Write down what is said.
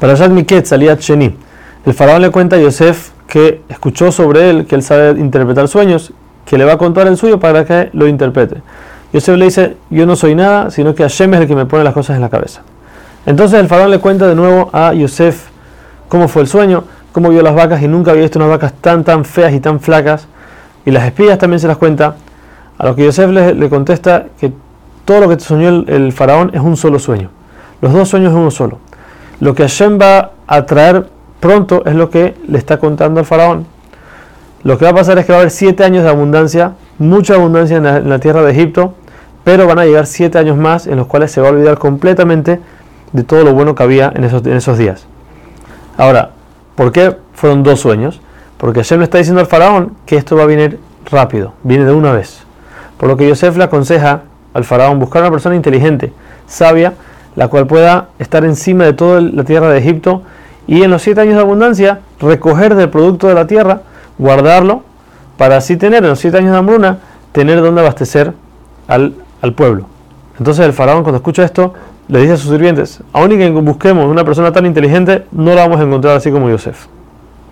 Para Yad Miket salía Cheni. El faraón le cuenta a Yosef que escuchó sobre él, que él sabe interpretar sueños, que le va a contar el suyo para que lo interprete. Yosef le dice, yo no soy nada, sino que Hashem es el que me pone las cosas en la cabeza. Entonces el faraón le cuenta de nuevo a Yosef cómo fue el sueño, cómo vio las vacas y nunca había visto unas vacas tan tan feas y tan flacas. Y las espías también se las cuenta. A lo que Yosef le, contesta que todo lo que soñó el, el, faraón es un solo sueño. Los dos sueños es uno solo. Lo que Hashem va a traer pronto es lo que le está contando al faraón. Lo que va a pasar es que va a haber siete años de abundancia, mucha abundancia en la, tierra de Egipto, pero van a llegar siete años más en los cuales se va a olvidar completamente de todo lo bueno que había en esos, días. Ahora, ¿por qué fueron dos sueños? Porque Hashem le está diciendo al faraón que esto va a venir rápido, viene de una vez. Por lo que Yosef le aconseja al faraón buscar una persona inteligente, sabia, la cual pueda estar encima de toda la tierra de Egipto y en los siete años de abundancia recoger del producto de la tierra, guardarlo, para así tener en los siete años de hambruna, tener donde abastecer al, al pueblo. Entonces el faraón cuando escucha esto le dice a sus sirvientes, aun y que busquemos una persona tan inteligente, no la vamos a encontrar así como Yosef.